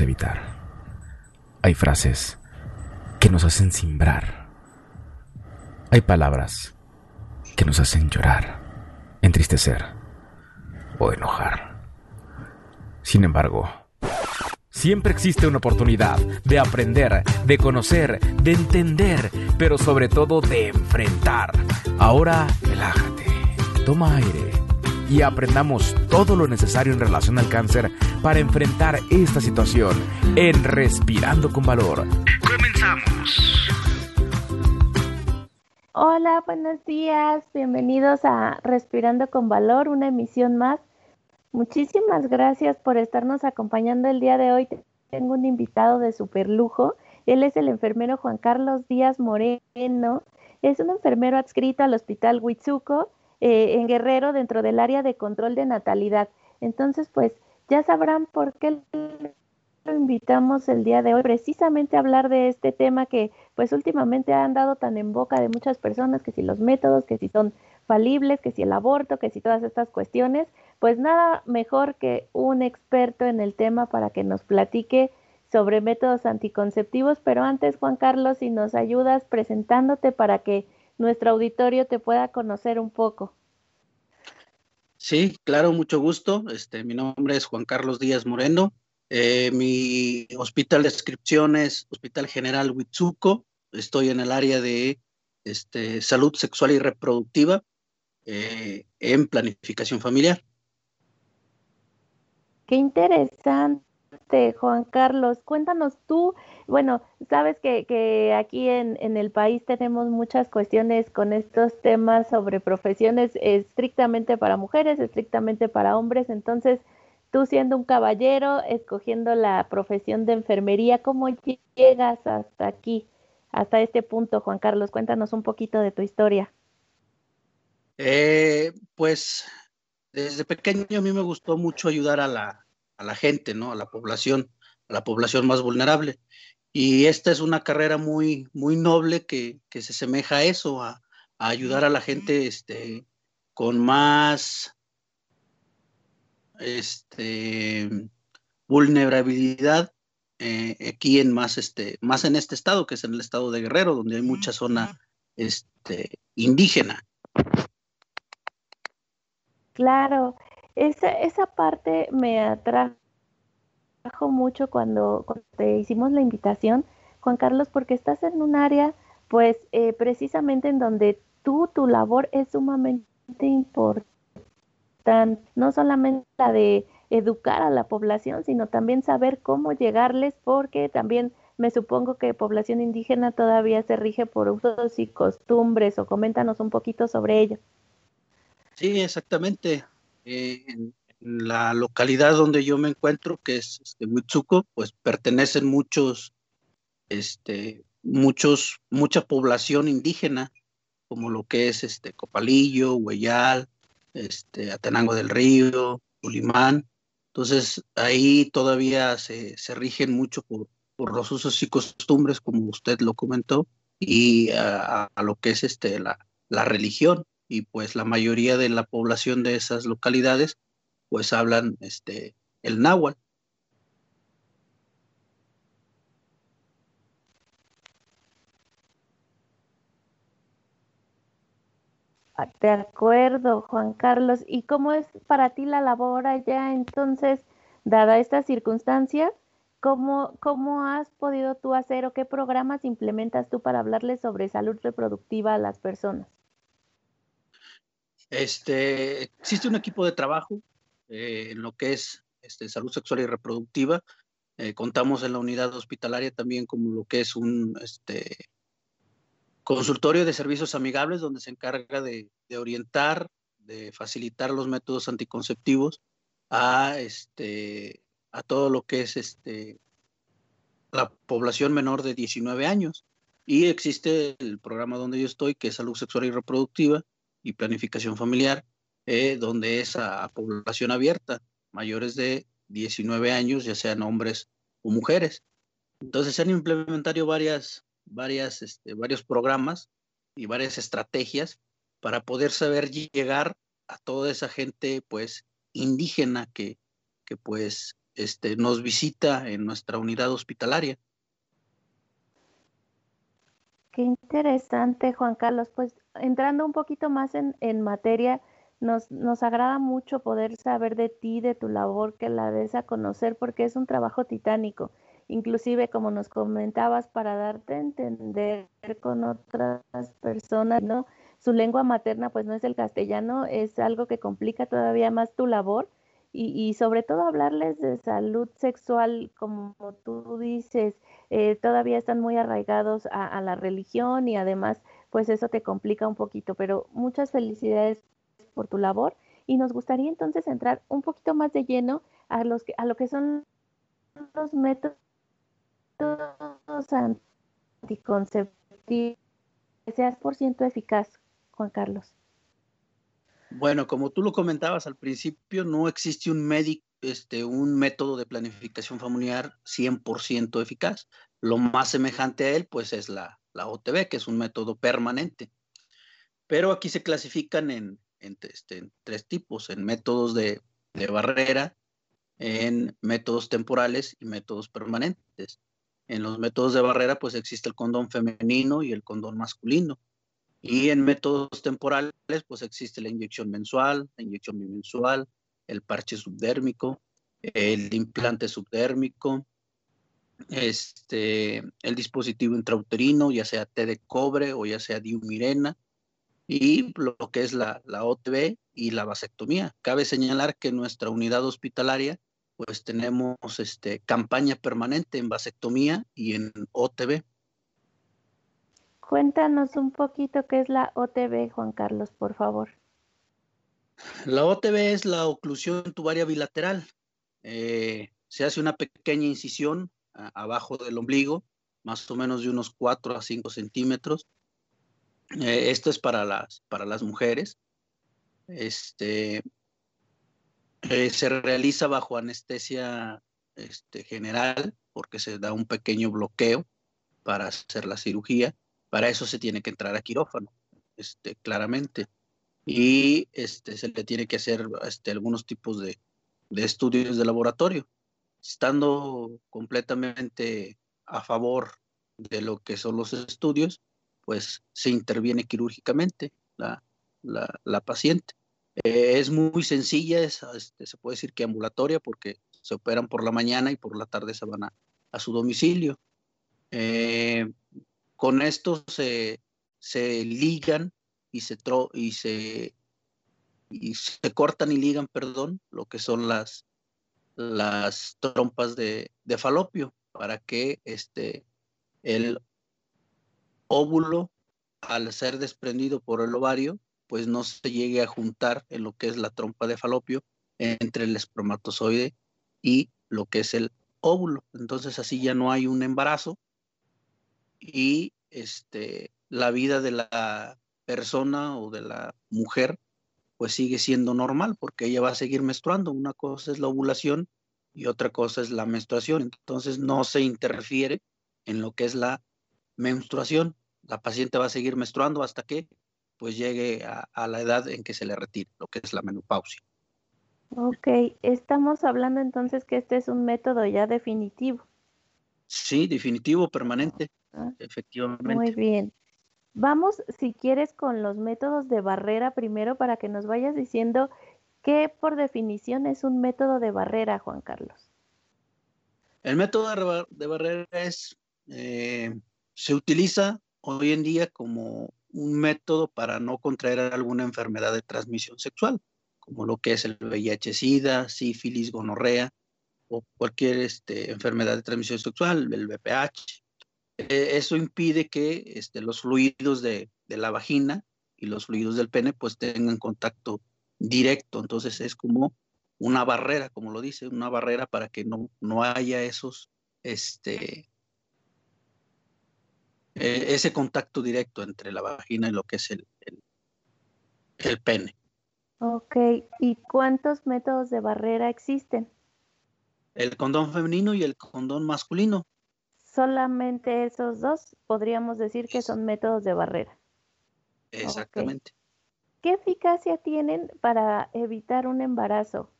evitar. Hay frases que nos hacen simbrar. Hay palabras que nos hacen llorar, entristecer o enojar. Sin embargo, siempre existe una oportunidad de aprender, de conocer, de entender, pero sobre todo de enfrentar. Ahora, relájate, toma aire y aprendamos todo lo necesario en relación al cáncer para enfrentar esta situación en Respirando con Valor. Comenzamos. Hola, buenos días. Bienvenidos a Respirando con Valor, una emisión más. Muchísimas gracias por estarnos acompañando el día de hoy. Tengo un invitado de super lujo. Él es el enfermero Juan Carlos Díaz Moreno. Es un enfermero adscrito al Hospital Huitzuco eh, en Guerrero dentro del área de control de natalidad. Entonces, pues ya sabrán por qué lo invitamos el día de hoy precisamente a hablar de este tema que pues últimamente ha andado tan en boca de muchas personas, que si los métodos, que si son falibles, que si el aborto, que si todas estas cuestiones, pues nada mejor que un experto en el tema para que nos platique sobre métodos anticonceptivos, pero antes Juan Carlos, si nos ayudas presentándote para que nuestro auditorio te pueda conocer un poco. Sí, claro, mucho gusto. Este, mi nombre es Juan Carlos Díaz Moreno. Eh, mi hospital de descripción es Hospital General Huitzuco. Estoy en el área de este, salud sexual y reproductiva eh, en planificación familiar. Qué interesante. Juan Carlos. Cuéntanos tú, bueno, sabes que, aquí en, en, el país tenemos muchas cuestiones con estos temas sobre profesiones estrictamente para mujeres, estrictamente para hombres, entonces tú siendo un caballero, escogiendo la profesión de enfermería, ¿cómo llegas hasta aquí, hasta este punto, Juan Carlos? Cuéntanos un poquito de tu historia. Eh, pues desde pequeño a mí me gustó mucho ayudar a la, a la gente, ¿no? A la población, a la población más vulnerable. Y esta es una carrera muy, muy noble que, se semeja a eso, a, ayudar a la gente este, con más este, vulnerabilidad eh, aquí en más, este, más en este estado, que es en el estado de Guerrero, donde hay mucha zona este, indígena. Claro, esa, esa parte me atrajo mucho cuando, te hicimos la invitación, Juan Carlos, porque estás en un área, pues, eh, precisamente en donde tú, tu labor es sumamente importante, no solamente la de educar a la población, sino también saber cómo llegarles, porque también me supongo que población indígena todavía se rige por usos y costumbres, o coméntanos un poquito sobre ello. Sí, exactamente. Eh, en, la localidad donde yo me encuentro, que es este, Huitzuco, pues pertenecen muchos, este, muchos, mucha población indígena, como lo que es este Copalillo, Hueyal, este, Atenango del Río, Ulimán. Entonces ahí todavía se, rigen mucho por, los usos y costumbres, como usted lo comentó, y a, lo que es este, la, la religión y pues la mayoría de la población de esas localidades pues hablan este el náhuatl. Ah, de acuerdo, Juan Carlos. ¿Y cómo es para ti la labor allá entonces, dada esta circunstancia? ¿Cómo, ¿Cómo has podido tú hacer o qué programas implementas tú para hablarles sobre salud reproductiva a las personas? Este, existe un equipo de trabajo eh, en lo que es este, salud sexual y reproductiva. Eh, contamos en la unidad hospitalaria también como lo que es un este, consultorio de servicios amigables donde se encarga de, orientar, de facilitar los métodos anticonceptivos a, este, a todo lo que es este, la población menor de 19 años. Y existe el programa donde yo estoy, que es salud sexual y reproductiva, y planificación familiar, eh, donde es a, población abierta, mayores de 19 años, ya sean hombres o mujeres. Entonces se han implementado varias, varias, este, varios programas y varias estrategias para poder saber llegar a toda esa gente pues indígena que, que pues este, nos visita en nuestra unidad hospitalaria. Qué interesante, Juan Carlos. Pues entrando un poquito más en, materia, nos, nos, agrada mucho poder saber de ti, de tu labor, que la des a conocer, porque es un trabajo titánico. Inclusive, como nos comentabas, para darte a entender con otras personas, ¿no? Su lengua materna, pues no es el castellano, es algo que complica todavía más tu labor. Y, y sobre todo hablarles de salud sexual, como tú dices, eh, todavía están muy arraigados a la religión y además, pues eso te complica un poquito. Pero muchas felicidades por tu labor y nos gustaría entonces entrar un poquito más de lleno a, los que, a lo que son los métodos anticonceptivos que seas por ciento eficaz, Juan Carlos. Bueno, como tú lo comentabas al principio, no existe un médico, este, un método de planificación familiar 100% eficaz. Lo más semejante a él, pues, es la, la OTB, que es un método permanente. Pero aquí se clasifican en, este, en, tres tipos, en métodos de, de, barrera, en métodos temporales y métodos permanentes. En los métodos de barrera, pues existe el condón femenino y el condón masculino. Y en métodos temporales, pues existe la inyección mensual, la inyección bimensual, el parche subdérmico, el implante subdérmico, este, el dispositivo intrauterino, ya sea té de cobre o ya sea diumirena, y lo que es la, la OTB y la vasectomía. Cabe señalar que en nuestra unidad hospitalaria pues tenemos este, campaña permanente en vasectomía y en OTB. Cuéntanos un poquito qué es la OTB, Juan Carlos, por favor. La OTB es la oclusión tubaria bilateral. Eh, se hace una pequeña incisión a, abajo del ombligo, más o menos de unos 4 a 5 centímetros, eh, esto es para las, para las mujeres. Este, eh, se realiza bajo anestesia este, general porque se da un pequeño bloqueo para hacer la cirugía. Para eso se tiene que entrar a quirófano, este, claramente. Y este, se le tiene que hacer este, algunos tipos de, de estudios de laboratorio. Estando completamente a favor de lo que son los estudios, pues se interviene quirúrgicamente la, la, la paciente. Eh, es muy sencilla, es, este, se puede decir que ambulatoria porque se operan por la mañana y por la tarde se van a, su domicilio. Eh, con esto se, se ligan y se, tro, y, se, y se cortan y ligan, perdón, lo que son las, las trompas de, de falopio para que este, el óvulo, al ser desprendido por el ovario, pues no se llegue a juntar en lo que es la trompa de falopio entre el espermatozoide y lo que es el óvulo. Entonces así ya no hay un embarazo y este, la vida de la persona o de la mujer pues sigue siendo normal porque ella va a seguir menstruando. Una cosa es la ovulación y otra cosa es la menstruación. Entonces no se interfiere en lo que es la menstruación. La paciente va a seguir menstruando hasta que pues llegue a, a, la edad en que se le retire, lo que es la menopausia. Ok, estamos hablando entonces que este es un método ya definitivo. Sí, definitivo, permanente, ah, efectivamente. Muy bien. Vamos, si quieres, con los métodos de barrera primero para que nos vayas diciendo qué por definición es un método de barrera, Juan Carlos. El método de barrera es eh, se utiliza hoy en día como un método para no contraer alguna enfermedad de transmisión sexual, como lo que es el VIH-Sida, sífilis, gonorrea o cualquier este, enfermedad de transmisión sexual, el VPH. Eh, eso impide que este, los fluidos de, de, la vagina y los fluidos del pene pues tengan contacto directo, entonces es como una barrera, como lo dice, una barrera para que no, no haya esos este, eh, ese contacto directo entre la vagina y lo que es el, el, el pene. Ok, ¿y cuántos métodos de barrera existen? El condón femenino y el condón masculino. Solamente esos dos podríamos decir que son métodos de barrera. Exactamente. Okay. ¿Qué eficacia tienen para evitar un embarazo,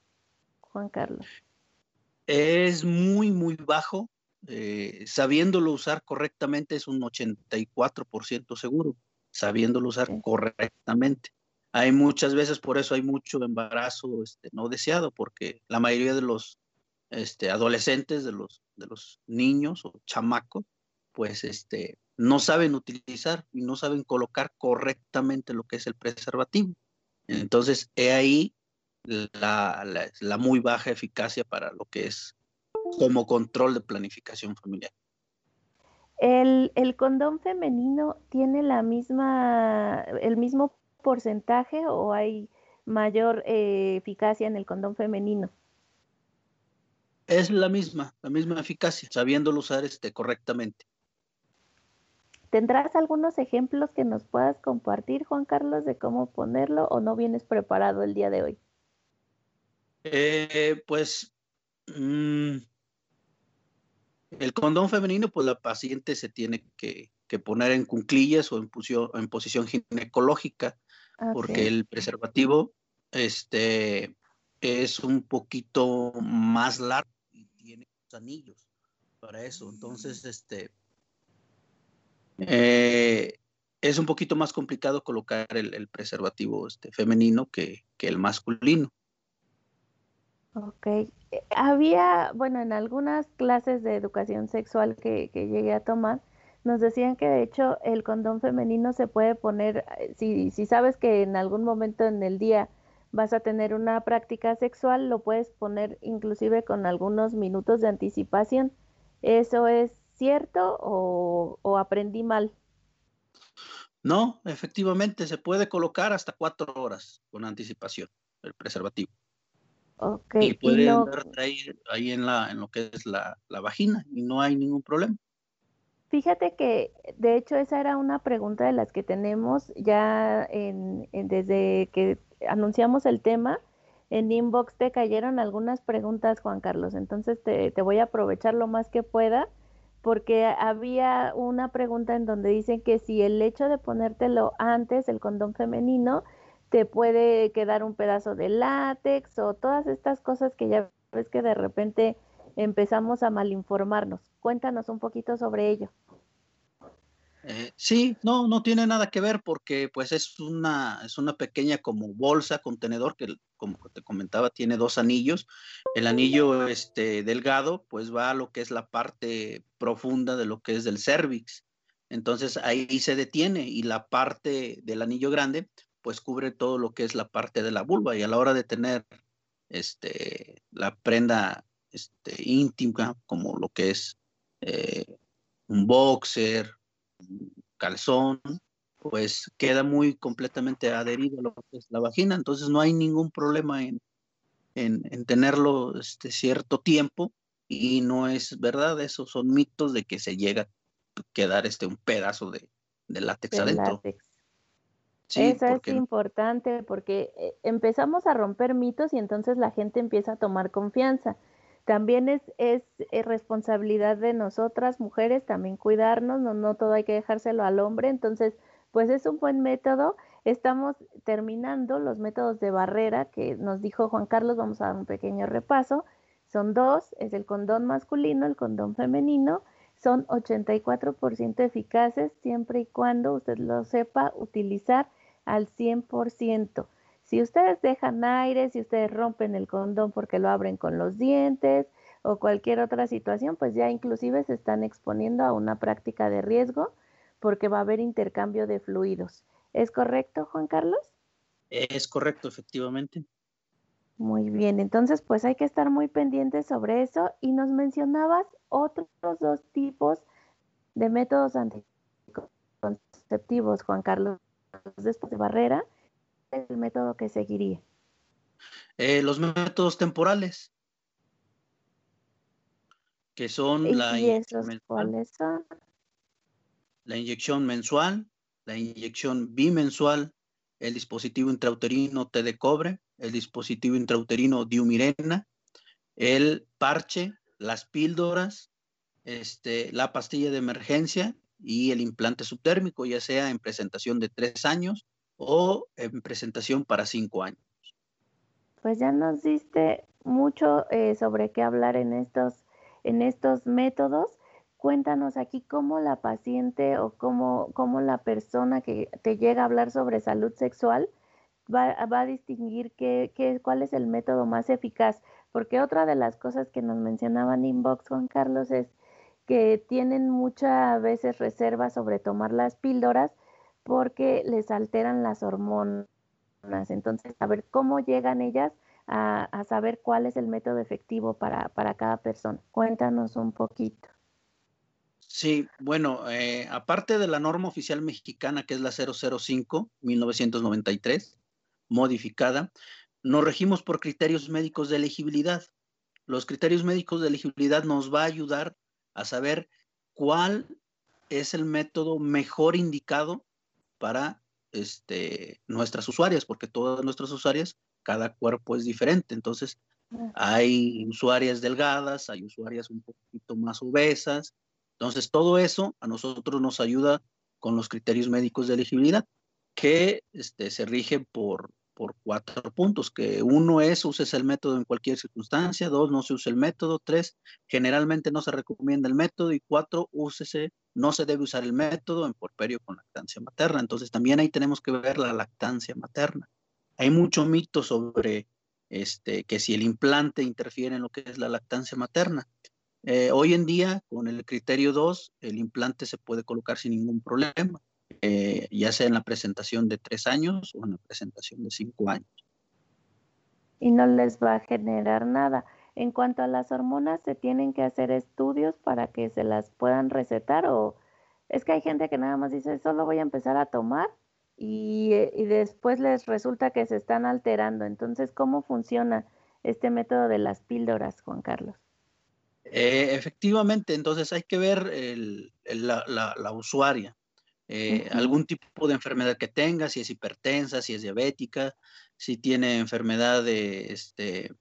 Juan Carlos? Es muy, muy bajo. Eh, sabiéndolo usar correctamente es un 84% seguro, sabiéndolo usar correctamente. Hay muchas veces, por eso hay mucho embarazo este, no deseado, porque la mayoría de los este, adolescentes, de los, de los niños o chamacos, pues este, no saben utilizar y no saben colocar correctamente lo que es el preservativo. Entonces, he ahí la, la, muy baja eficacia para lo que es como control de planificación familiar. El, el, condón femenino tiene la misma, el mismo porcentaje o hay mayor eh, eficacia en el condón femenino? Es la misma, la misma eficacia, sabiéndolo usar este, correctamente. ¿Tendrás algunos ejemplos que nos puedas compartir, Juan Carlos, de cómo ponerlo o no vienes preparado el día de hoy? Eh, pues mm, el condón femenino, pues la paciente se tiene que, poner en cunclillas o en, en posición ginecológica, porque el preservativo este, es un poquito más largo anillos para eso. Entonces, este, eh, es un poquito más complicado colocar el, preservativo este, femenino que, el masculino. Ok. Había, bueno, en algunas clases de educación sexual que, llegué a tomar, nos decían que de hecho el condón femenino se puede poner, eh, si, si sabes que en algún momento en el día vas a tener una práctica sexual, lo puedes poner inclusive con algunos minutos de anticipación. ¿Eso es cierto o, aprendí mal? No, efectivamente, se puede colocar hasta cuatro horas con anticipación el preservativo. Ok. Y puede ahí, en, la, en lo que es la, vagina y no hay ningún problema. Fíjate que, de hecho, esa era una pregunta de las que tenemos ya en, desde que anunciamos el tema. En inbox te cayeron algunas preguntas, Juan Carlos. Entonces te, te voy a aprovechar lo más que pueda porque había una pregunta en donde dicen que si el hecho de ponértelo antes, el condón femenino, te puede quedar un pedazo de látex o todas estas cosas que ya ves que de repente empezamos a malinformarnos. Cuéntanos un poquito sobre ello. Eh, sí, no, no tiene nada que ver porque pues es una, es una pequeña como bolsa, contenedor que como te comentaba tiene dos anillos. El anillo este, delgado pues va a lo que es la parte profunda de lo que es del cervix. Entonces ahí se detiene y la parte del anillo grande pues cubre todo lo que es la parte de la vulva y a la hora de tener este, la prenda este, íntima como lo que es eh, un boxer, calzón, pues queda muy completamente adherido a lo que es la vagina, entonces no hay ningún problema en, en, tenerlo este cierto tiempo y no es verdad, esos son mitos de que se llega a quedar este un pedazo de, látex adentro. Eso es importante porque eh, empezamos a romper mitos y entonces la gente empieza a tomar confianza. También es, es, responsabilidad de nosotras, mujeres, también cuidarnos, no, no todo hay que dejárselo al hombre, entonces, pues es un buen método. Estamos terminando los métodos de barrera que nos dijo Juan Carlos, vamos a dar un pequeño repaso. Son dos, es el condón masculino, el condón femenino, son 84% eficaces siempre y cuando usted lo sepa utilizar al 100%. Si ustedes dejan aire, si ustedes rompen el condón porque lo abren con los dientes o cualquier otra situación, pues ya inclusive se están exponiendo a una práctica de riesgo porque va a haber intercambio de fluidos. ¿Es correcto, Juan Carlos? Es correcto, efectivamente. Muy bien, entonces pues hay que estar muy pendientes sobre eso y nos mencionabas otros dos tipos de métodos anticonceptivos, Juan Carlos, después de barrera el método que seguiría? Eh, los métodos temporales, que son la, inyección la inyección mensual, la inyección bimensual, el dispositivo intrauterino T de cobre, el dispositivo intrauterino diumirena, el parche, las píldoras, este, la pastilla de emergencia y el implante subtérmico, ya sea en presentación de tres años o en presentación para cinco años. pues ya nos diste mucho eh, sobre qué hablar en estos, en estos métodos. Cuéntanos aquí cómo la paciente o cómo, cómo la persona que te llega a hablar sobre salud sexual va, a distinguir qué, qué, cuál es el método más eficaz. Porque otra de las cosas que nos mencionaban inbox, Juan Carlos, es que tienen muchas veces reservas sobre tomar las píldoras porque les alteran las hormonas. Entonces, a ver cómo llegan ellas a, saber cuál es el método efectivo para, para, cada persona. Cuéntanos un poquito. Sí, bueno, eh, aparte de la norma oficial mexicana, que es la 005, 1993, modificada, nos regimos por criterios médicos de elegibilidad. Los criterios médicos de elegibilidad nos va a ayudar a saber cuál es el método mejor indicado para este, nuestras usuarias, porque todas nuestras usuarias, cada cuerpo es diferente. Entonces, hay usuarias delgadas, hay usuarias un poquito más obesas. Entonces, todo eso a nosotros nos ayuda con los criterios médicos de elegibilidad, que este, se rigen por, por cuatro puntos, que uno es uses el método en cualquier circunstancia, dos, no se use el método, tres, generalmente no se recomienda el método y cuatro, úsese, no se debe usar el método en porperio con lactancia materna. Entonces también ahí tenemos que ver la lactancia materna. Hay mucho mito sobre este, que si el implante interfiere en lo que es la lactancia materna. Eh, hoy en día, con el criterio 2, el implante se puede colocar sin ningún problema. Eh, ya sea en la presentación de tres años o en la presentación de cinco años. Y no les va a generar nada. En cuanto a las hormonas, ¿se tienen que hacer estudios para que se las puedan recetar? ¿O es que hay gente que nada más dice, solo voy a empezar a tomar y, y después les resulta que se están alterando? Entonces, ¿cómo funciona este método de las píldoras, Juan Carlos? Eh, efectivamente, entonces hay que ver el, la, la, la, usuaria. Eh, algún tipo de enfermedad que tenga, si es hipertensa, si es diabética, si tiene enfermedad de, este,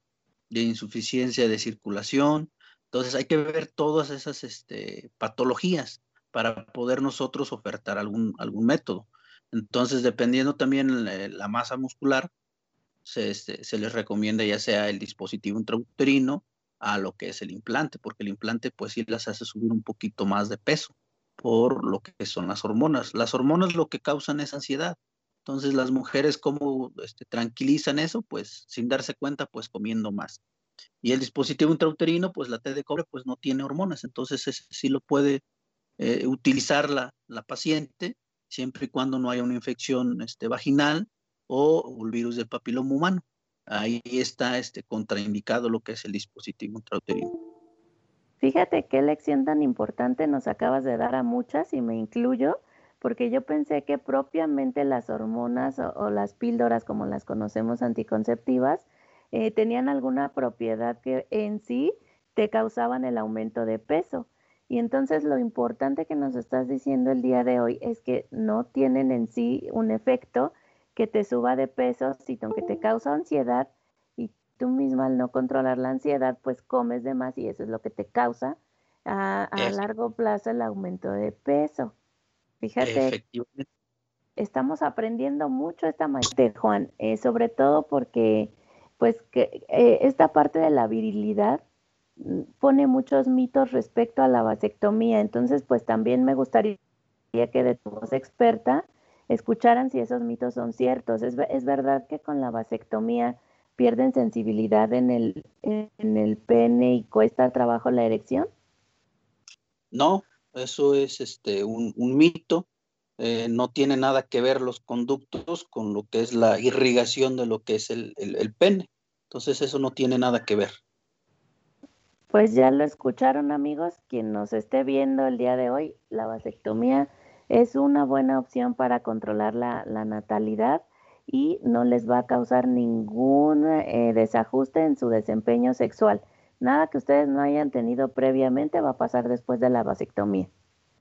de insuficiencia de circulación. Entonces hay que ver todas esas este, patologías para poder nosotros ofertar algún, algún método. Entonces, dependiendo también la, la masa muscular, se, este, se, les recomienda ya sea el dispositivo intrauterino a lo que es el implante, porque el implante pues sí las hace subir un poquito más de peso por lo que son las hormonas. Las hormonas lo que causan es ansiedad. Entonces las mujeres cómo este, tranquilizan eso, pues sin darse cuenta, pues comiendo más. Y el dispositivo intrauterino, pues la T de cobre, pues no tiene hormonas. Entonces ese sí lo puede eh, utilizar la, paciente siempre y cuando no haya una infección este, vaginal o el virus del papiloma humano. Ahí está este, contraindicado lo que es el dispositivo intrauterino. Fíjate qué lección tan importante nos acabas de dar a muchas y me incluyo, porque yo pensé que propiamente las hormonas o, las píldoras, como las conocemos anticonceptivas, eh, tenían alguna propiedad que en sí te causaban el aumento de peso. Y entonces lo importante que nos estás diciendo el día de hoy es que no tienen en sí un efecto que te suba de peso, sino que te causa ansiedad tú misma al no controlar la ansiedad, pues comes de más y eso es lo que te causa a, largo plazo el aumento de peso. Fíjate, estamos aprendiendo mucho esta maestra, Juan, eh, sobre todo porque pues que eh, esta parte de la virilidad mm, pone muchos mitos respecto a la vasectomía, entonces pues también me gustaría que de tu voz experta escucharan si esos mitos son ciertos. Es, es verdad que con la vasectomía pierden sensibilidad en el, en el pene y cuesta trabajo la erección? No, eso es este, un, un mito. Eh, no tiene nada que ver los conductos con lo que es la irrigación de lo que es el, el, pene. Entonces eso no tiene nada que ver. Pues ya lo escucharon amigos, quien nos esté viendo el día de hoy, la vasectomía es una buena opción para controlar la, la natalidad y no les va a causar ningún eh, desajuste en su desempeño sexual. Nada que ustedes no hayan tenido previamente va a pasar después de la vasectomía.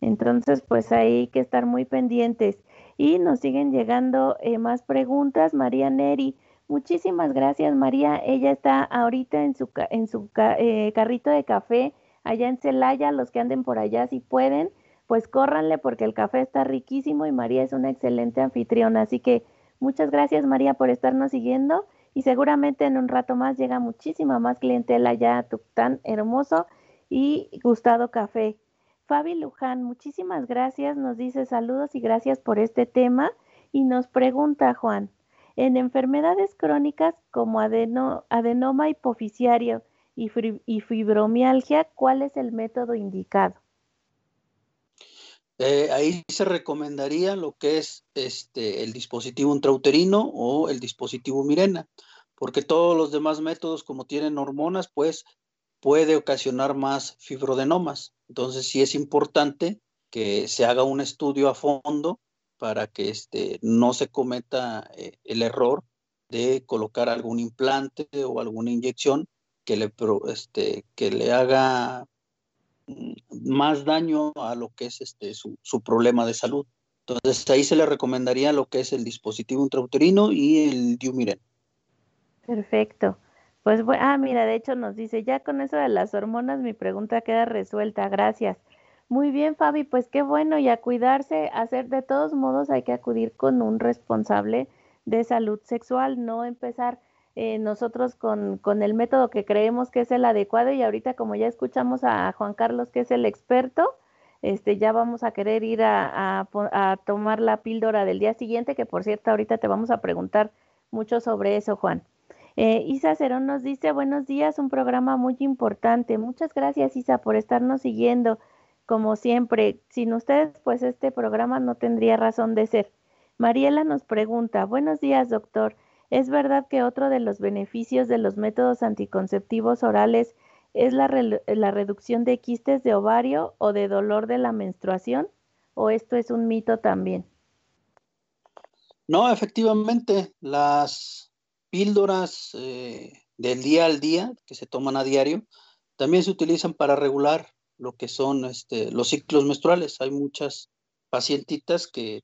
Entonces, pues hay que estar muy pendientes. Y nos siguen llegando eh, más preguntas. María Neri, muchísimas gracias María. Ella está ahorita en su, en su eh, carrito de café allá en Celaya. Los que anden por allá, si pueden, pues córranle porque el café está riquísimo y María es una excelente anfitriona. Así que Muchas gracias María por estarnos siguiendo y seguramente en un rato más llega muchísima más clientela ya a tu tan hermoso y gustado café. Fabi Luján, muchísimas gracias, nos dice saludos y gracias por este tema y nos pregunta Juan, en enfermedades crónicas como adenoma hipoficiario y, y fibromialgia, ¿cuál es el método indicado? Eh, ahí se recomendaría lo que es este, el dispositivo intrauterino o el dispositivo Mirena, porque todos los demás métodos, como tienen hormonas, pues puede ocasionar más fibrodenomas. Entonces sí es importante que se haga un estudio a fondo para que este, no se cometa eh, el error de colocar algún implante o alguna inyección que le, este, que le haga más daño a lo que es este, su, problema de salud. Entonces ahí se le recomendaría lo que es el dispositivo intrauterino y el Diumiren. Perfecto. Pues, ah, mira, de hecho nos dice, ya con eso de las hormonas mi pregunta queda resuelta, gracias. Muy bien, Fabi, pues qué bueno y a cuidarse, hacer de todos modos hay que acudir con un responsable de salud sexual, no empezar eh, nosotros con, con, el método que creemos que es el adecuado y ahorita como ya escuchamos a Juan Carlos que es el experto, este, ya vamos a querer ir a, a, tomar la píldora del día siguiente, que por cierto ahorita te vamos a preguntar mucho sobre eso, Juan. Eh, Isa Cerón nos dice, buenos días, un programa muy importante. Muchas gracias, Isa, por estarnos siguiendo. Como siempre, sin ustedes, pues este programa no tendría razón de ser. Mariela nos pregunta, buenos días, doctor. ¿Es verdad que otro de los beneficios de los métodos anticonceptivos orales es la, reducción de quistes de ovario o de dolor de la menstruación? ¿O esto es un mito también? No, efectivamente, las píldoras eh, del día al día que se toman a diario también se utilizan para regular lo que son este, los ciclos menstruales. Hay muchas pacientitas que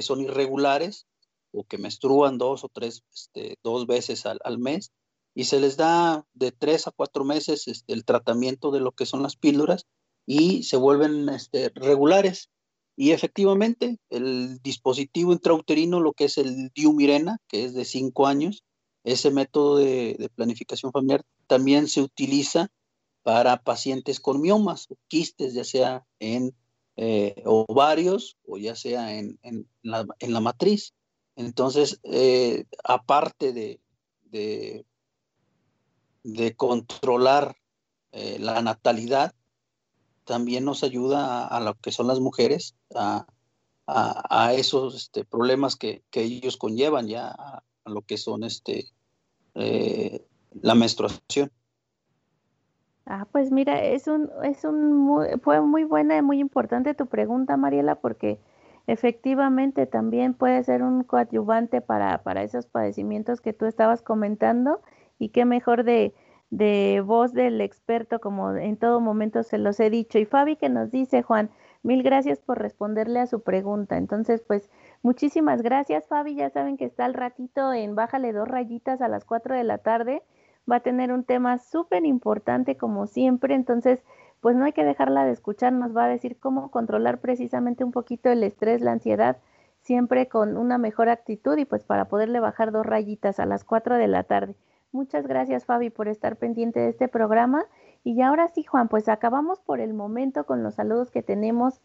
son irregulares o que menstruan dos o tres, este, dos veces al, mes, y se les da de tres a cuatro meses este, el tratamiento de lo que son las píldoras y se vuelven este, regulares. Y efectivamente, el dispositivo intrauterino, lo que es el Diumirena, que es de cinco años, ese método de, planificación familiar también se utiliza para pacientes con miomas o quistes, ya sea en eh, ovarios o ya sea en, en, la, en la matriz. Entonces, eh, aparte de, de, controlar eh, la natalidad, también nos ayuda a, lo que son las mujeres, a, esos este, problemas que, ellos conllevan ya a, lo que son este, eh, la menstruación. Ah, pues mira, es un, es un fue muy buena y muy importante tu pregunta, Mariela, porque efectivamente también puede ser un coadyuvante para, para esos padecimientos que tú estabas comentando y qué mejor de, de voz del experto como en todo momento se los he dicho. Y Fabi que nos dice, Juan, mil gracias por responderle a su pregunta. Entonces, pues muchísimas gracias, Fabi. Ya saben que está al ratito en Bájale dos rayitas a las cuatro de la tarde. Va a tener un tema súper importante como siempre. Entonces, pues no hay que dejarla de escuchar, nos va a decir cómo controlar precisamente un poquito el estrés, la ansiedad, siempre con una mejor actitud y pues para poderle bajar dos rayitas a las 4 de la tarde. Muchas gracias Fabi por estar pendiente de este programa. Y ahora sí, Juan, pues acabamos por el momento con los saludos que tenemos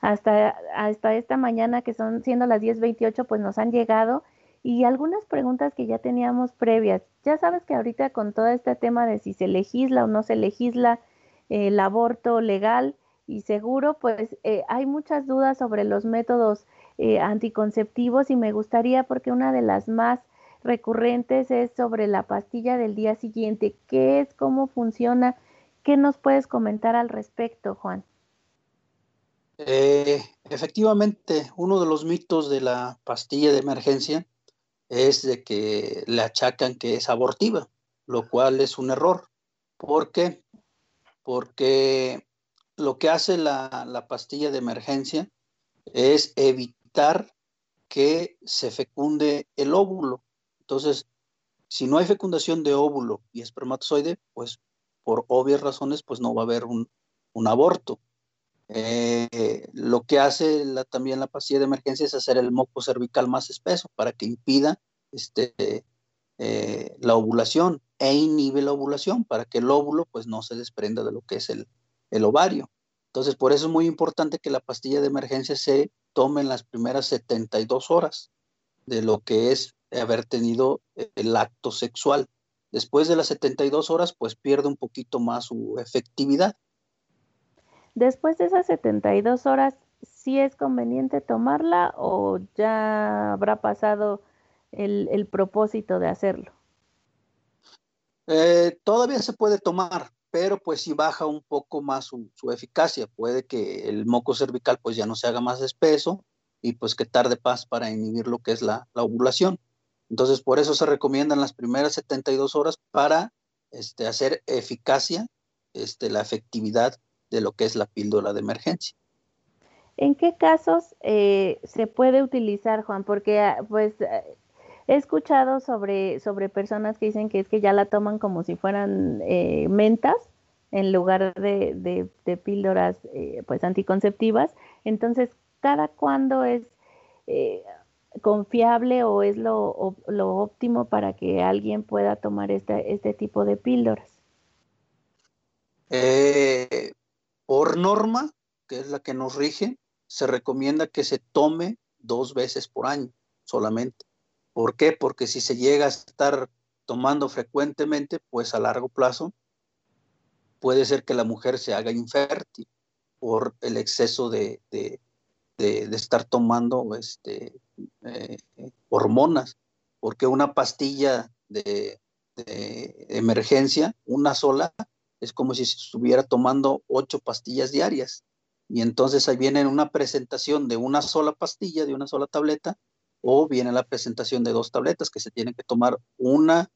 hasta, hasta esta mañana, que son siendo las 10.28, pues nos han llegado y algunas preguntas que ya teníamos previas. Ya sabes que ahorita con todo este tema de si se legisla o no se legisla, el aborto legal y seguro, pues eh, hay muchas dudas sobre los métodos eh, anticonceptivos y me gustaría, porque una de las más recurrentes es sobre la pastilla del día siguiente. ¿Qué es? ¿Cómo funciona? ¿Qué nos puedes comentar al respecto, Juan? Eh, efectivamente, uno de los mitos de la pastilla de emergencia es de que le achacan que es abortiva, lo cual es un error, porque porque lo que hace la, pastilla de emergencia es evitar que se fecunde el óvulo. Entonces, si no hay fecundación de óvulo y espermatozoide, pues por obvias razones, pues no va a haber un, aborto. Eh, lo que hace también la pastilla de emergencia es hacer el moco cervical más espeso para que impida este, eh, la ovulación e inhibe la ovulación para que el óvulo pues no se desprenda de lo que es el, el ovario. Entonces, por eso es muy importante que la pastilla de emergencia se tome en las primeras 72 horas de lo que es haber tenido el acto sexual. Después de las 72 horas, pues pierde un poquito más su efectividad. Después de esas 72 horas, ¿sí es conveniente tomarla o ya habrá pasado el, propósito de hacerlo? Eh, todavía se puede tomar, pero pues si baja un poco más su, eficacia. Puede que el moco cervical pues ya no se haga más espeso y pues que tarde más para inhibir lo que es la, ovulación. Entonces por eso se recomiendan las primeras 72 horas para este, hacer eficacia, este, la efectividad de lo que es la píldora de emergencia. ¿En qué casos eh, se puede utilizar, Juan? Porque ah, pues eh, he escuchado sobre, sobre personas que dicen que es que ya la toman como si fueran eh, mentas en lugar de, de, píldoras pues anticonceptivas. Entonces, ¿cada cuándo es confiable o es lo, lo, óptimo para que alguien pueda tomar este, este tipo de píldoras? por norma, que es la que nos rige, se recomienda que se tome dos veces por año solamente. ¿Por qué? Porque si se llega a estar tomando frecuentemente, pues a largo plazo puede ser que la mujer se haga infértil por el exceso de, estar tomando este, eh, hormonas, porque una pastilla de, emergencia, una sola, es como si estuviera tomando ocho pastillas diarias. Y entonces ahí viene una presentación de una sola pastilla, de una sola tableta, o viene la presentación de dos tabletas que se tienen que tomar una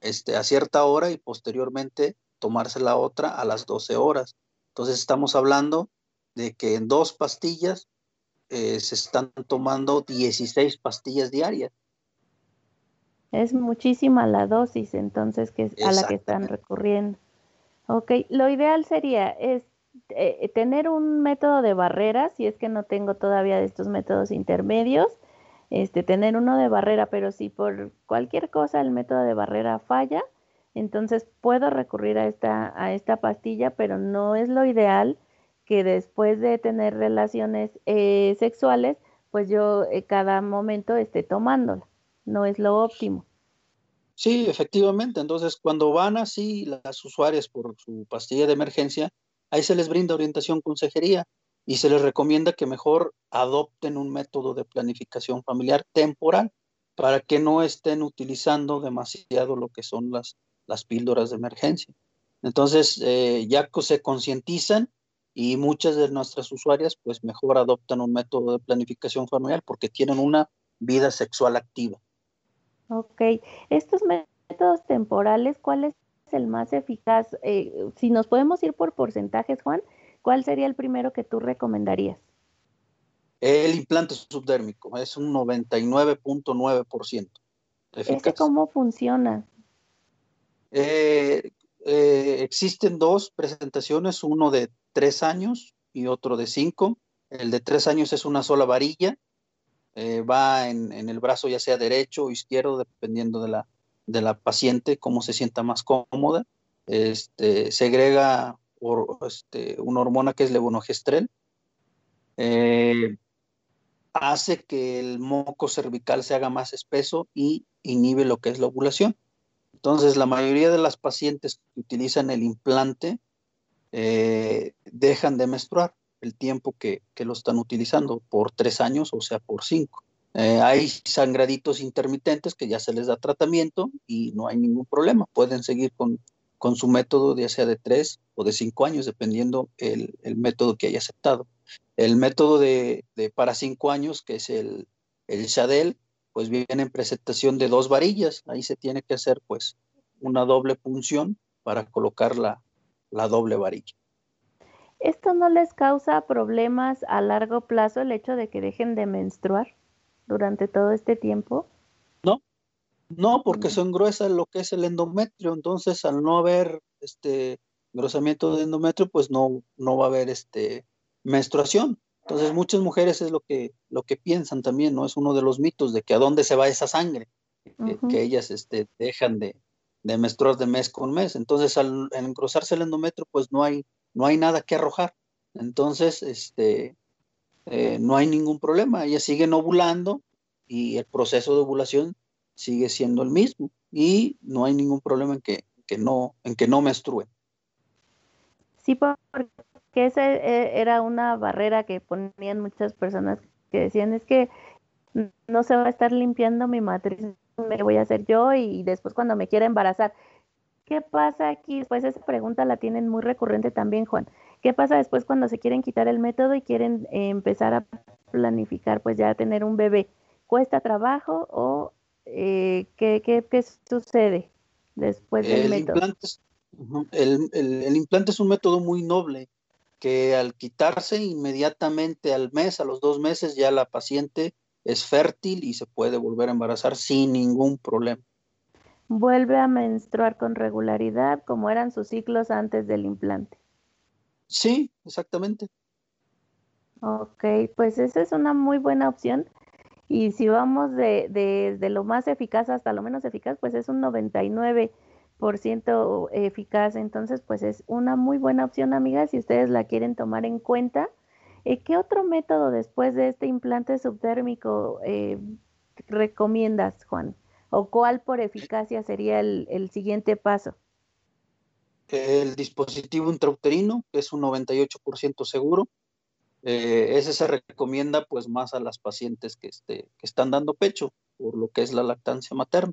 este, a cierta hora y posteriormente tomarse la otra a las 12 horas. Entonces estamos hablando de que en dos pastillas eh, se están tomando 16 pastillas diarias. Es muchísima la dosis entonces que a la que están recurriendo. Ok, lo ideal sería es eh, tener un método de barrera, si es que no tengo todavía de estos métodos intermedios, este, tener uno de barrera, pero si por cualquier cosa el método de barrera falla, entonces puedo recurrir a esta, a esta pastilla, pero no es lo ideal que después de tener relaciones eh, sexuales, pues yo eh, cada momento esté tomándola. No es lo óptimo. Sí, efectivamente. Entonces, cuando van así las usuarias por su pastilla de emergencia, Ahí se les brinda orientación consejería y se les recomienda que mejor adopten un método de planificación familiar temporal para que no estén utilizando demasiado lo que son las, las píldoras de emergencia. Entonces, eh, ya se concientizan y muchas de nuestras usuarias pues mejor adoptan un método de planificación familiar porque tienen una vida sexual activa. Ok, estos métodos temporales, ¿cuáles el más eficaz? Eh, si nos podemos ir por porcentajes, Juan, ¿cuál sería el primero que tú recomendarías? El implante subdérmico es un 99.9%. ¿Este cómo funciona? Eh, eh, existen dos presentaciones, uno de tres años y otro de cinco. El de tres años es una sola varilla, va en, en, el brazo ya sea derecho o izquierdo, dependiendo de la, de la paciente, cómo se sienta más cómoda. Este, segrega este, una hormona que es levonorgestrel. Eh, hace que el moco cervical se haga más espeso y inhibe lo que es la ovulación. Entonces, la mayoría de las pacientes que utilizan el implante eh, dejan de menstruar el tiempo que, que, lo están utilizando, por tres años, o sea, por cinco. Eh, hay sangraditos intermitentes que ya se les da tratamiento y no hay ningún problema. Pueden seguir con, con su método, ya sea de tres o de cinco años, dependiendo el, el método que haya aceptado. El método de, de, para cinco años, que es el, el Shadel, pues viene en presentación de dos varillas. Ahí se tiene que hacer pues una doble punción para colocar la, la doble varilla. ¿Esto no les causa problemas a largo plazo el hecho de que dejen de menstruar? durante todo este tiempo? No, porque son gruesas lo que es el endometrio, entonces al no haber este engrosamiento de endometrio, pues no, no va a haber este menstruación. Entonces muchas mujeres es lo que, lo que piensan también, ¿no? Es uno de los mitos de que a dónde se va esa sangre. que, ellas este, dejan de, de menstruar de mes con mes. Entonces, al, engrosarse el endometrio, pues no hay, no hay nada que arrojar. Entonces, este, eh, no hay ningún problema. Ellas siguen ovulando y el proceso de ovulación sigue siendo el mismo y no hay ningún problema en que, que no, en que no menstruen. Sí, porque esa eh, era una barrera que ponían muchas personas que decían es que no se va a estar limpiando mi matriz, me voy a hacer yo y después cuando me quiera embarazar. ¿Qué pasa aquí? Pues esa pregunta la tienen muy recurrente también, Juan. ¿Qué pasa después cuando se quieren quitar el método y quieren eh, empezar a planificar, pues ya tener un bebé? ¿Cuesta trabajo o eh, ¿qué, qué, qué, sucede después del método? el, el, implante es un método muy noble que al quitarse inmediatamente al mes, a los dos meses, ya la paciente es fértil y se puede volver a embarazar sin ningún problema. Vuelve a menstruar con regularidad como eran sus ciclos antes del implante. Sí, exactamente. Ok, pues esa es una muy buena opción. Y si vamos de, de, lo más eficaz hasta lo menos eficaz, pues es un 99 por ciento eficaz. Entonces, pues es una muy buena opción, amigas, si ustedes la quieren tomar en cuenta. Eh, ¿Qué otro método después de este implante subtérmico eh, recomiendas, Juan? ¿O cuál por eficacia sería el, siguiente paso? El dispositivo intrauterino, que es un 98% seguro. Eh, ese se recomienda pues más a las pacientes que, este, que están dando pecho, por lo que es la lactancia materna.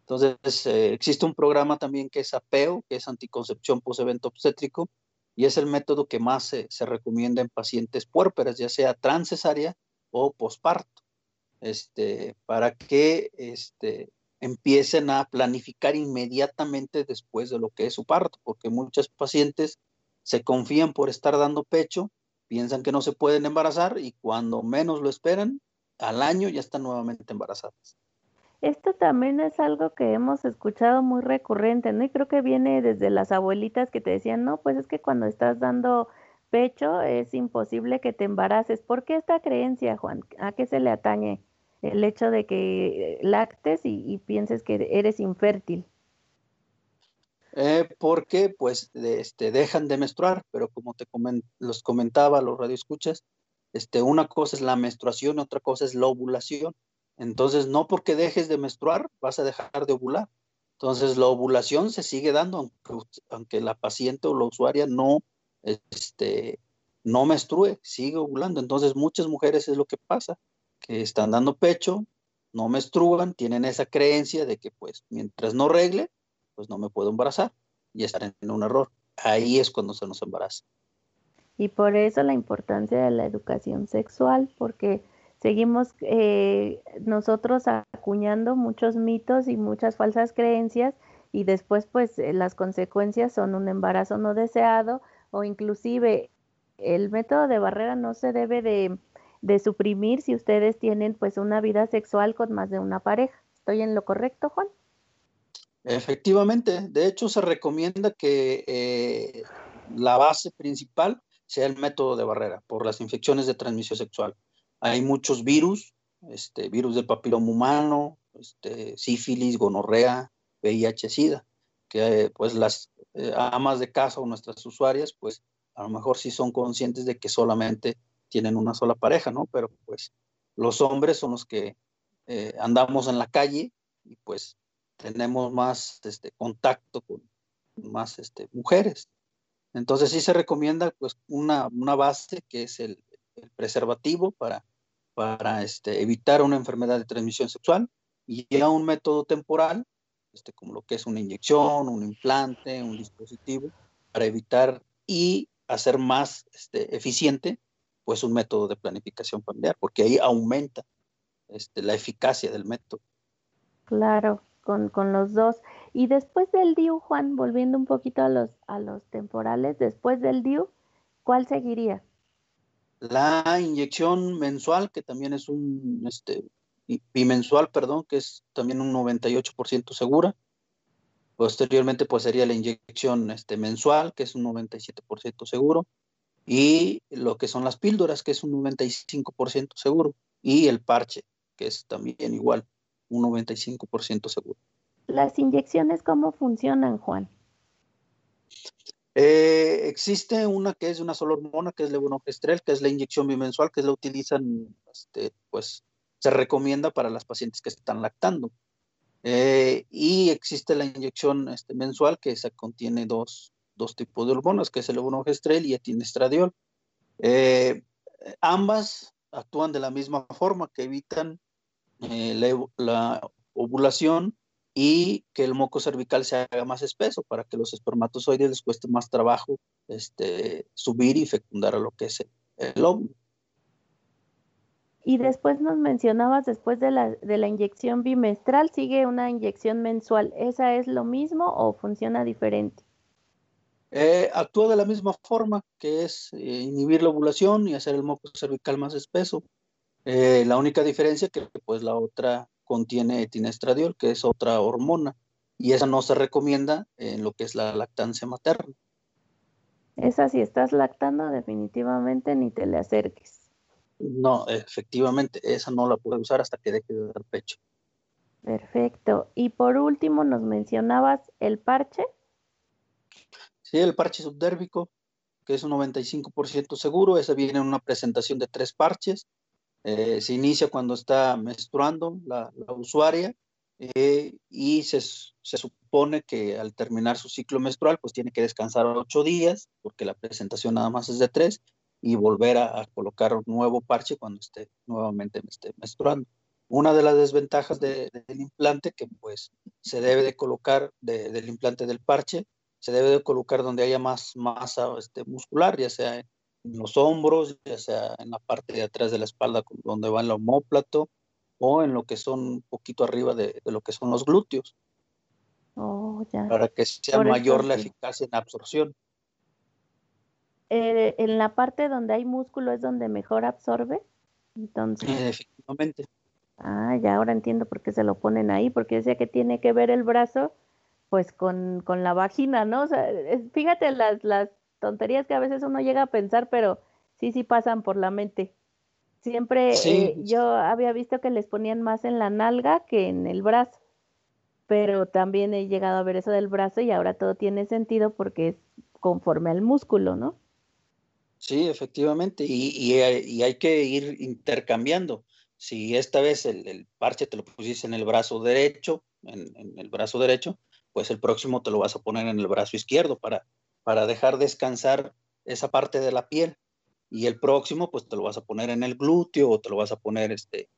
Entonces, eh, existe un programa también que es APEO, que es anticoncepción post-evento obstétrico, y es el método que más se, recomienda en pacientes puérperas, ya sea transcesárea o posparto, este, para que este, empiecen a planificar inmediatamente después de lo que es su parto, porque muchas pacientes se confían por estar dando pecho, piensan que no se pueden embarazar y cuando menos lo esperan, al año ya están nuevamente embarazadas. Esto también es algo que hemos escuchado muy recurrente, ¿no? Y creo que viene desde las abuelitas que te decían, no, pues es que cuando estás dando pecho es imposible que te embaraces. ¿Por qué esta creencia, Juan? ¿A qué se le atañe el hecho de que lactes y, pienses que eres infértil? Eh, porque pues este, dejan de menstruar, pero como te los comentaba los radioescuchas, este, una cosa es la menstruación, otra cosa es la ovulación. Entonces, no porque dejes de menstruar, vas a dejar de ovular. Entonces, la ovulación se sigue dando, aunque, la paciente o la usuaria no, este, no menstrue, sigue ovulando. Entonces, muchas mujeres es lo que pasa, que están dando pecho, no menstruan, tienen esa creencia de que, pues, mientras no regle, pues no me puedo embarazar y estar en un error. Ahí es cuando se nos embaraza. Y por eso la importancia de la educación sexual, porque seguimos eh, nosotros acuñando muchos mitos y muchas falsas creencias y después pues eh, las consecuencias son un embarazo no deseado o inclusive el método de barrera no se debe de, de suprimir si ustedes tienen pues una vida sexual con más de una pareja. ¿Estoy en lo correcto, Juan? Efectivamente, de hecho se recomienda que eh, la base principal sea el método de barrera por las infecciones de transmisión sexual hay muchos virus, este, virus del papiloma humano, este, sífilis, gonorrea, VIH, SIDA, que pues las eh, amas de casa o nuestras usuarias, pues a lo mejor sí son conscientes de que solamente tienen una sola pareja, ¿no? Pero pues los hombres son los que eh, andamos en la calle y pues tenemos más este, contacto con más este, mujeres. Entonces sí se recomienda pues una, una base que es el preservativo para para este, evitar una enfermedad de transmisión sexual y ya un método temporal, este, como lo que es una inyección, un implante, un dispositivo, para evitar y hacer más este, eficiente pues un método de planificación familiar, porque ahí aumenta este, la eficacia del método. Claro, con, con, los dos. Y después del DIU, Juan, volviendo un poquito a los, a los temporales, después del DIU, ¿cuál seguiría? La inyección mensual, que también es un, este, bimensual, perdón, que es también un 98% segura. Posteriormente, pues sería la inyección este, mensual, que es un 97% seguro. Y lo que son las píldoras, que es un 95% seguro. Y el parche, que es también igual, un 95% seguro. ¿Las inyecciones cómo funcionan, Juan? Eh, existe una que es una sola hormona, que es levonorgestrel, que es la inyección bimensual, que la utilizan, este, pues se recomienda para las pacientes que están lactando. Eh, y existe la inyección este, mensual, que se contiene dos, dos, tipos de hormonas, que es el levonorgestrel y etinestradiol. Eh, ambas actúan de la misma forma, que evitan la, la ovulación y que el moco cervical se haga más espeso para que los espermatozoides les cueste más trabajo este, subir y fecundar a lo que es el, hombre. Y después nos mencionabas, después de la, de la, inyección bimestral, sigue una inyección mensual. ¿Esa es lo mismo o funciona diferente? Eh, actúa de la misma forma, que es eh, inhibir la ovulación y hacer el moco cervical más espeso. Eh, la única diferencia que pues la otra contiene etinestradiol, que es otra hormona, y esa no se recomienda en lo que es la lactancia materna. Esa si estás lactando definitivamente ni te le acerques. No, efectivamente, esa no la puedes usar hasta que deje de dar pecho. Perfecto. Y por último nos mencionabas el parche. Sí, el parche subdérmico, que es un 95% seguro. Ese viene en una presentación de tres parches. Eh, se inicia cuando está menstruando la, usuaria eh, y se, supone que al terminar su ciclo menstrual pues tiene que descansar ocho días porque la presentación nada más es de tres y volver a, colocar un nuevo parche cuando esté nuevamente esté menstruando. Una de las desventajas del implante que pues se debe de colocar del implante del parche se debe de colocar donde haya más masa este, muscular, ya sea en los hombros, ya sea en la parte de atrás de la espalda donde va el homóplato o en lo que son un poquito arriba de, lo que son los glúteos. Oh, ya. Para que sea mayor la eficacia en absorción. Eh, en la parte donde hay músculo es donde mejor absorbe. Entonces. efectivamente. Ah, ya ahora entiendo por qué se lo ponen ahí, porque decía que tiene que ver el brazo, pues con, con la vagina, ¿no? O sea, fíjate las, las tonterías que a veces uno llega a pensar, pero sí, sí pasan por la mente. Siempre eh, yo había visto que les ponían más en la nalga que en el brazo, pero también he llegado a ver eso del brazo y ahora todo tiene sentido porque es conforme al músculo, ¿no? Sí, efectivamente, y, hay que ir intercambiando. Si esta vez el, parche te lo pusiste en el brazo derecho, en, en, el brazo derecho, pues el próximo te lo vas a poner en el brazo izquierdo para para dejar descansar esa parte de la piel. Y el próximo, pues te lo vas a poner en el glúteo o te lo vas a poner este,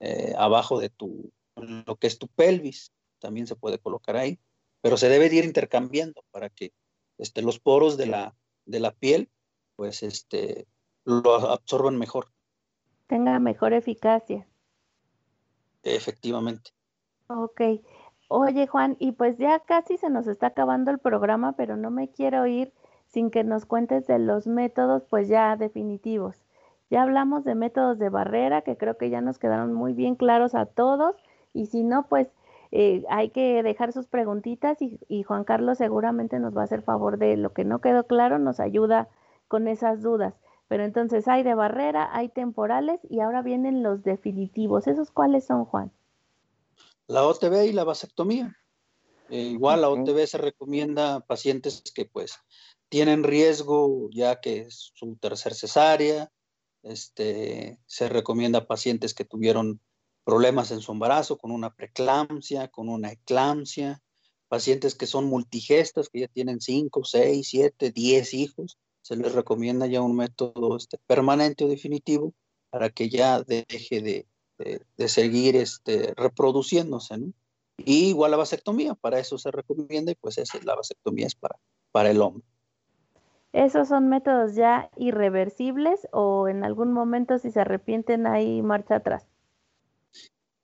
eh, abajo de tu, lo que es tu pelvis. También se puede colocar ahí. Pero se debe ir intercambiando para que este, los poros de la, de la piel, pues este, lo absorban mejor. Tenga mejor eficacia. Efectivamente. Ok. Oye, Juan, y pues ya casi se nos está acabando el programa, pero no me quiero ir sin que nos cuentes de los métodos, pues ya definitivos. Ya hablamos de métodos de barrera, que creo que ya nos quedaron muy bien claros a todos, y si no, pues eh, hay que dejar sus preguntitas y, y, Juan Carlos seguramente nos va a hacer favor de lo que no quedó claro, nos ayuda con esas dudas. Pero entonces hay de barrera, hay temporales y ahora vienen los definitivos. ¿Esos cuáles son, Juan? La OTB y la vasectomía. Eh, igual la OTB se recomienda a pacientes que pues tienen riesgo ya que es su tercer cesárea, este, se recomienda a pacientes que tuvieron problemas en su embarazo con una preeclampsia, con una eclampsia, pacientes que son multigestas, que ya tienen 5, 6, 7, 10 hijos, se les recomienda ya un método este, permanente o definitivo para que ya deje de, de, seguir este, reproduciéndose, ¿no? Y igual la vasectomía, para eso se recomienda y pues esa, la vasectomía es para, para el hombre. ¿Esos son métodos ya irreversibles o en algún momento si se arrepienten hay marcha atrás?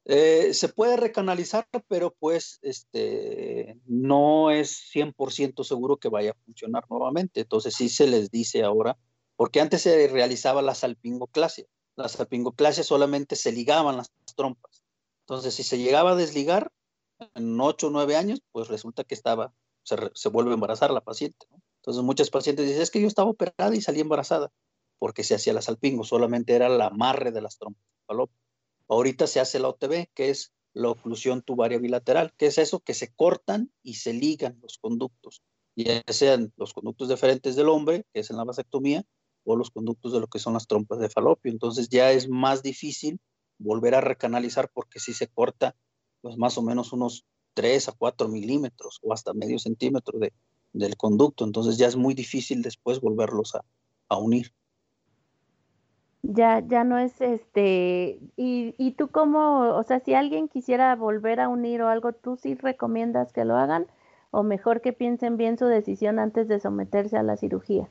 Eh, se puede recanalizar, pero pues este, no es 100% seguro que vaya a funcionar nuevamente. Entonces sí se les dice ahora, porque antes se realizaba la salpingoclasia la salpingoclasia solamente se ligaban las trompas. Entonces, si se llegaba a desligar en 8 o 9 años, pues resulta que estaba, se, vuelve a embarazar la paciente. Entonces, muchas pacientes dicen, es que yo estaba operada y salí embarazada, porque se hacía la salpingo, solamente era la amarre de las trompas. Ahorita se hace la OTB, que es la oclusión tubaria bilateral, que es eso que se cortan y se ligan los conductos, ya sean los conductos diferentes del hombre, que es en la vasectomía, o los conductos de lo que son las trompas de falopio. Entonces ya es más difícil volver a recanalizar porque si se corta pues más o menos unos 3 a 4 milímetros o hasta medio centímetro de, del conducto. Entonces ya es muy difícil después volverlos a, a unir. Ya, ya no es este, y, y tú cómo, o sea, si alguien quisiera volver a unir o algo, ¿tú sí recomiendas que lo hagan? O mejor que piensen bien su decisión antes de someterse a la cirugía.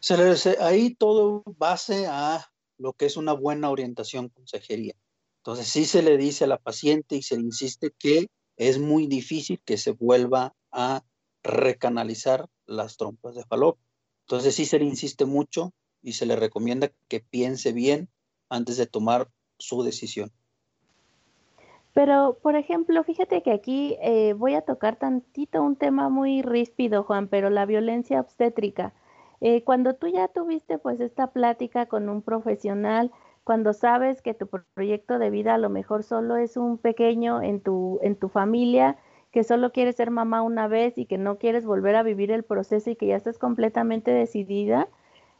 Se les, ahí todo base a lo que es una buena orientación consejería. Entonces sí se le dice a la paciente y se le insiste que es muy difícil que se vuelva a recanalizar las trompas de falopio. Entonces sí se le insiste mucho y se le recomienda que piense bien antes de tomar su decisión. Pero, por ejemplo, fíjate que aquí eh, voy a tocar tantito un tema muy ríspido, Juan, pero la violencia obstétrica. Eh, cuando tú ya tuviste pues esta plática con un profesional, cuando sabes que tu proyecto de vida a lo mejor solo es un pequeño en tu, en tu familia, que solo quieres ser mamá una vez y que no quieres volver a vivir el proceso y que ya estás completamente decidida,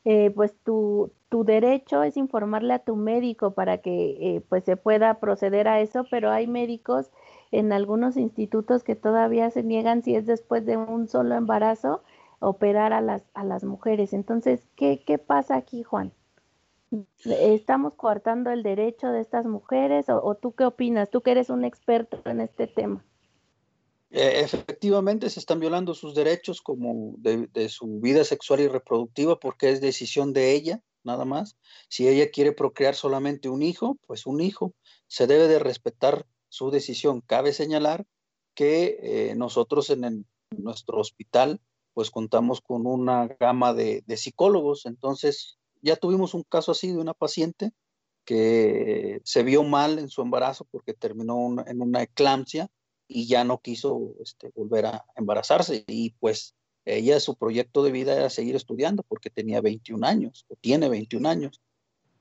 eh, pues tu, tu, derecho es informarle a tu médico para que eh, pues se pueda proceder a eso, pero hay médicos en algunos institutos que todavía se niegan si es después de un solo embarazo operar a las, a las mujeres. Entonces, ¿qué, ¿qué pasa aquí, Juan? ¿Estamos coartando el derecho de estas mujeres o, tú qué opinas? Tú que eres un experto en este tema. Eh, efectivamente se están violando sus derechos como de, su vida sexual y reproductiva porque es decisión de ella, nada más. Si ella quiere procrear solamente un hijo, pues un hijo. Se debe de respetar su decisión. Cabe señalar que eh, nosotros en, nuestro hospital pues contamos con una gama de, psicólogos. Entonces ya tuvimos un caso así de una paciente que se vio mal en su embarazo porque terminó en una eclampsia y ya no quiso este, volver a embarazarse. Y pues ella, su proyecto de vida era seguir estudiando porque tenía 21 años o tiene 21 años.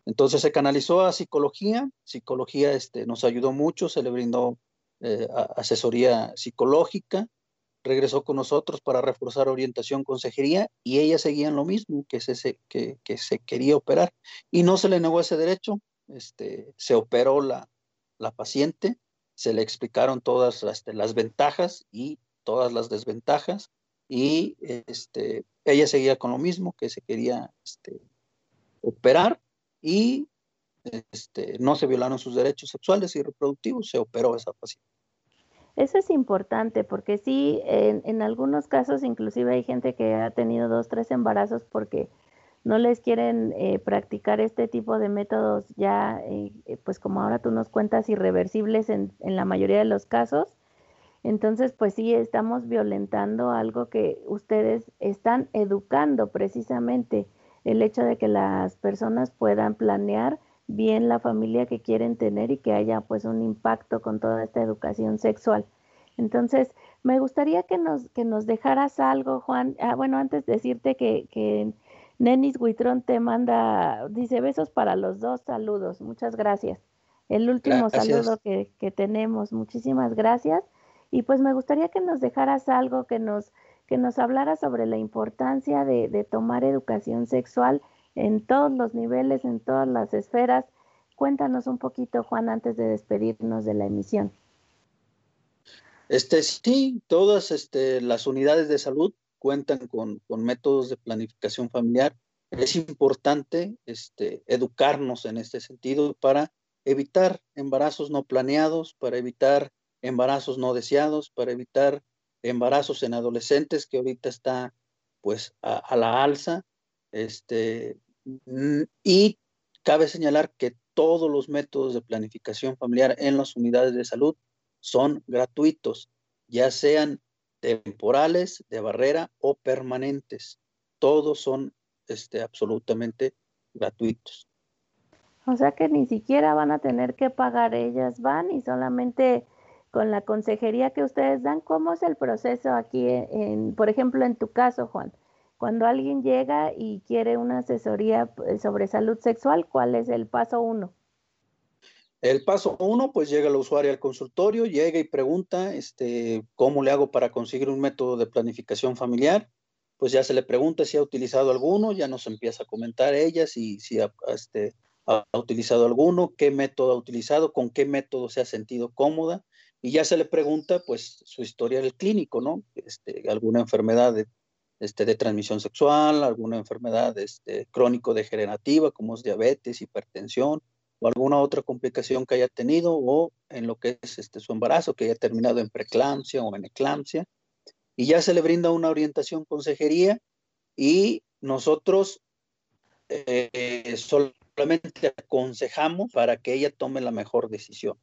Entonces se canalizó a psicología. Psicología este, nos ayudó mucho, se le brindó eh, asesoría psicológica. Regresó con nosotros para reforzar orientación, consejería y ella seguía en lo mismo, que se, que, se quería operar. Y no se le negó ese derecho. Este, se operó la, la paciente se le explicaron todas este, las ventajas y todas las desventajas y este, ella seguía con lo mismo, que se quería este, operar y este, no se violaron sus derechos sexuales y reproductivos, se operó esa paciente. Eso es importante porque sí, en, en algunos casos inclusive hay gente que ha tenido dos, tres embarazos porque no les quieren eh, practicar este tipo de métodos ya, eh, eh, pues como ahora tú nos cuentas, irreversibles en, en, la mayoría de los casos. Entonces, pues sí, estamos violentando algo que ustedes están educando precisamente, el hecho de que las personas puedan planear bien la familia que quieren tener y que haya pues un impacto con toda esta educación sexual. Entonces, me gustaría que nos, que nos dejaras algo, Juan. Ah, bueno, antes decirte que, que Nenis Huitrón te manda, dice besos para los dos, saludos, muchas gracias. El último saludo que, que, tenemos, muchísimas gracias. Y pues me gustaría que nos dejaras algo, que nos, que nos hablara sobre la importancia de, de tomar educación sexual en todos los niveles, en todas las esferas. Cuéntanos un poquito, Juan, antes de despedirnos de la emisión. Este, sí, todas este, las unidades de salud cuentan con, métodos de planificación familiar. Es importante este, educarnos en este sentido para evitar embarazos no planeados, para evitar embarazos no deseados, para evitar embarazos en adolescentes que ahorita está pues a, la alza. Este, y cabe señalar que todos los métodos de planificación familiar en las unidades de salud son gratuitos, ya sean temporales, de barrera o permanentes. Todos son este, absolutamente gratuitos. O sea que ni siquiera van a tener que pagar, ellas van y solamente con la consejería que ustedes dan, ¿cómo es el proceso aquí, en, por ejemplo, en tu caso, Juan? Cuando alguien llega y quiere una asesoría eh, sobre salud sexual, ¿cuál es el paso uno? El paso uno, pues llega el usuario al consultorio, llega y pregunta, este, ¿cómo le hago para conseguir un método de planificación familiar? Pues ya se le pregunta si ha utilizado alguno, ya nos empieza a comentar ella si, si ha, este, utilizado alguno, qué método ha utilizado, con qué método se ha sentido cómoda, y ya se le pregunta, pues, su historia del clínico, ¿no? Este, alguna enfermedad de, este, de transmisión sexual, alguna enfermedad este, crónico-degenerativa, como es diabetes, hipertensión, o alguna otra complicación que haya tenido o en lo que es este, su embarazo, que haya terminado en preeclampsia o en eclampsia. Y ya se le brinda una orientación consejería y nosotros eh, solamente aconsejamos para que ella tome la mejor decisión.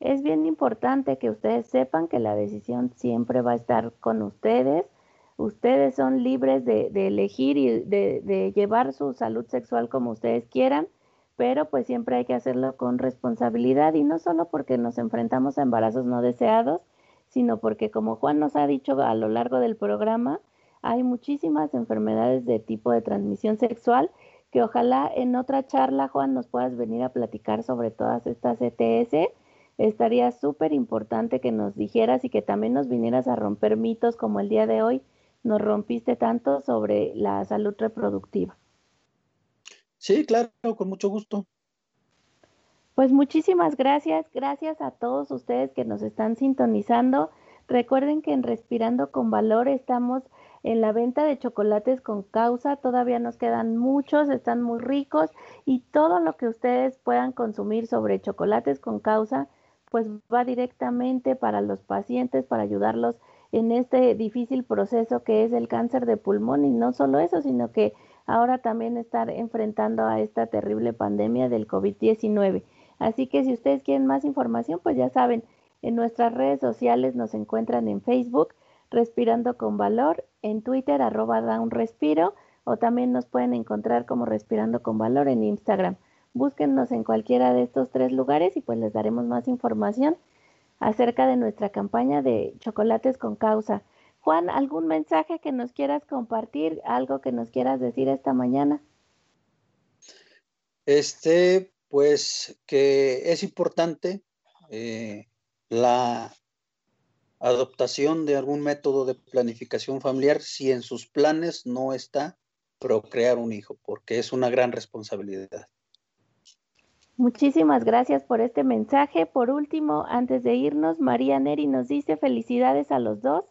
Es bien importante que ustedes sepan que la decisión siempre va a estar con ustedes. Ustedes son libres de, elegir y de, de llevar su salud sexual como ustedes quieran pero pues siempre hay que hacerlo con responsabilidad y no solo porque nos enfrentamos a embarazos no deseados, sino porque como Juan nos ha dicho a lo largo del programa, hay muchísimas enfermedades de tipo de transmisión sexual que ojalá en otra charla, Juan, nos puedas venir a platicar sobre todas estas ETS. Estaría súper importante que nos dijeras y que también nos vinieras a romper mitos como el día de hoy nos rompiste tanto sobre la salud reproductiva. Sí, claro, con mucho gusto. Pues muchísimas gracias, gracias a todos ustedes que nos están sintonizando. Recuerden que en Respirando con Valor estamos en la venta de chocolates con causa, todavía nos quedan muchos, están muy ricos y todo lo que ustedes puedan consumir sobre chocolates con causa, pues va directamente para los pacientes, para ayudarlos en este difícil proceso que es el cáncer de pulmón y no solo eso, sino que ahora también estar enfrentando a esta terrible pandemia del COVID-19. Así que si ustedes quieren más información, pues ya saben, en nuestras redes sociales nos encuentran en Facebook, Respirando con Valor, en Twitter, arroba da o también nos pueden encontrar como Respirando con Valor en Instagram. Búsquennos en cualquiera de estos tres lugares y pues les daremos más información acerca de nuestra campaña de chocolates con causa. Juan, ¿algún mensaje que nos quieras compartir? ¿Algo que nos quieras decir esta mañana? Este, pues que es importante eh, la adoptación de algún método de planificación familiar si en sus planes no está procrear un hijo, porque es una gran responsabilidad. Muchísimas gracias por este mensaje. Por último, antes de irnos, María Neri nos dice felicidades a los dos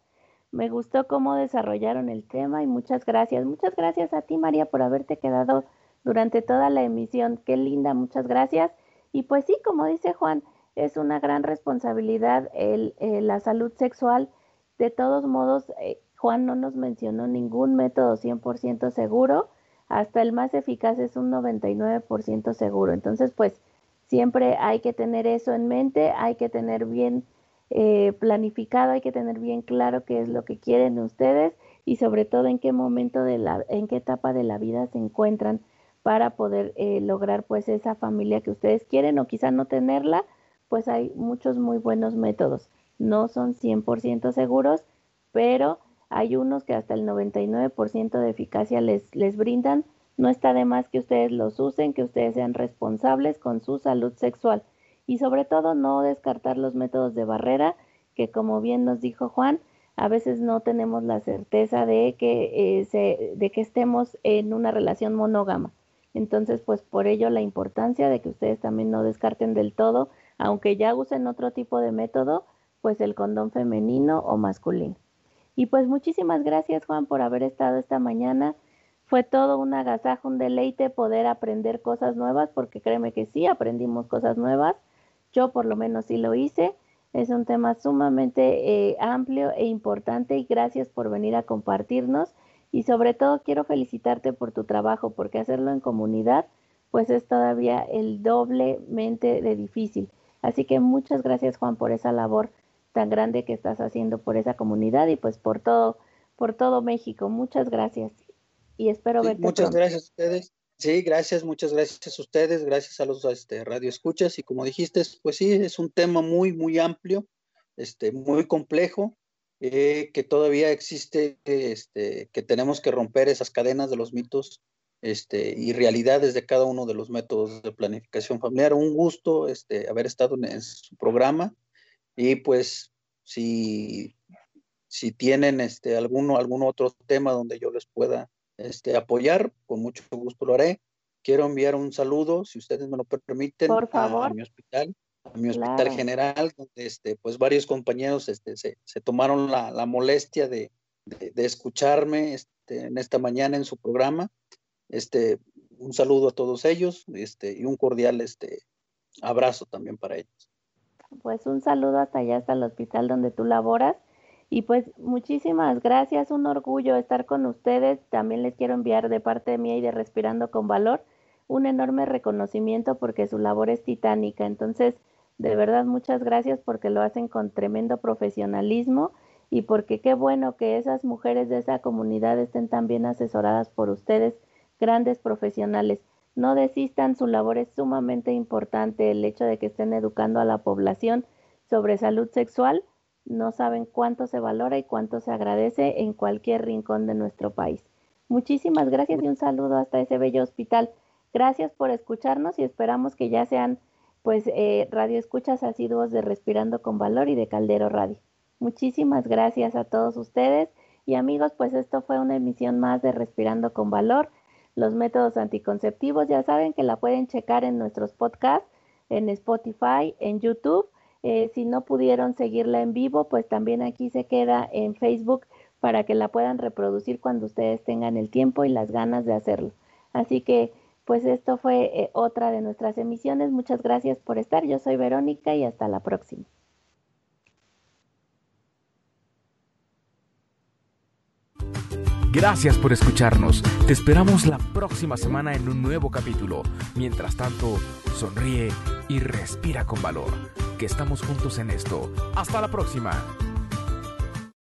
me gustó cómo desarrollaron el tema y muchas gracias. Muchas gracias a ti, María, por haberte quedado durante toda la emisión. Qué linda, muchas gracias. Y pues sí, como dice Juan, es una gran responsabilidad el, eh, la salud sexual. De todos modos, eh, Juan no nos mencionó ningún método 100% seguro, hasta el más eficaz es un 99% seguro. Entonces, pues siempre hay que tener eso en mente, hay que tener bien eh, planificado, hay que tener bien claro qué es lo que quieren ustedes y sobre todo en qué momento de la, en qué etapa de la vida se encuentran para poder eh, lograr pues esa familia que ustedes quieren o quizá no tenerla, pues hay muchos muy buenos métodos. No son 100% seguros, pero hay unos que hasta el 99% de eficacia les, les brindan. No está de más que ustedes los usen, que ustedes sean responsables con su salud sexual y sobre todo no descartar los métodos de barrera que como bien nos dijo Juan, a veces no tenemos la certeza de que, eh, de que estemos en una relación monógama. Entonces, pues por ello la importancia de que ustedes también no descarten del todo, aunque ya usen otro tipo de método, pues el condón femenino o masculino. Y pues muchísimas gracias Juan por haber estado esta mañana. Fue todo un agasajo, un deleite poder aprender cosas nuevas, porque créeme que sí, aprendimos cosas nuevas yo por lo menos sí lo hice. Es un tema sumamente eh, amplio e importante y gracias por venir a compartirnos. Y sobre todo quiero felicitarte por tu trabajo, porque hacerlo en comunidad pues es todavía el doblemente de difícil. Así que muchas gracias Juan por esa labor tan grande que estás haciendo por esa comunidad y pues por todo, por todo México. Muchas gracias y espero verte. Muchas gracias a ustedes. Sí, gracias, muchas gracias a ustedes, gracias a los este, radioescuchas y como dijiste, pues sí, es un tema muy, muy amplio, este, muy complejo, eh, que todavía existe, este, que tenemos que romper esas cadenas de los mitos este, y realidades de cada uno de los métodos de planificación familiar. Un gusto este, haber estado en, su programa y pues si, si tienen este, alguno, algún otro tema donde yo les pueda este, apoyar, con mucho gusto lo haré. Quiero enviar un saludo, si ustedes me lo permiten, A, mi hospital, a mi hospital general, donde este, pues varios compañeros este, se, se tomaron la, la molestia de, de, de escucharme este, en esta mañana en su programa este, un saludo a todos ellos este, y un cordial este, abrazo también para ellos. Pues un saludo hasta allá, hasta el hospital donde tú laboras. Y pues muchísimas gracias, un orgullo estar con ustedes. También les quiero enviar de parte mía y de Respirando con Valor un enorme reconocimiento porque su labor es titánica. Entonces, de verdad, muchas gracias porque lo hacen con tremendo profesionalismo y porque qué bueno que esas mujeres de esa comunidad estén tan bien asesoradas por ustedes grandes profesionales. No desistan, su labor es sumamente importante. El hecho de que estén educando a la población sobre salud sexual, no saben cuánto se valora y cuánto se agradece en cualquier rincón de nuestro país. Muchísimas gracias y un saludo hasta ese bello hospital. Gracias por escucharnos y esperamos que ya sean pues eh, radio escuchas asiduos de Respirando con Valor y de Caldero Radio. Muchísimas gracias a todos ustedes y amigos, pues esto fue una emisión más de Respirando con Valor los métodos anticonceptivos. Ya saben que la pueden checar en nuestros podcasts, en Spotify, en YouTube. Eh, si no pudieron seguirla en vivo, pues también aquí se queda en Facebook para que la puedan reproducir cuando ustedes tengan el tiempo y las ganas de hacerlo. Así que, pues esto fue eh, otra de nuestras emisiones. Muchas gracias por estar. Yo soy Verónica y hasta la próxima. Gracias por escucharnos. Te esperamos la próxima semana en un nuevo capítulo. Mientras tanto, sonríe y respira con valor. Que estamos juntos en esto. Hasta la próxima.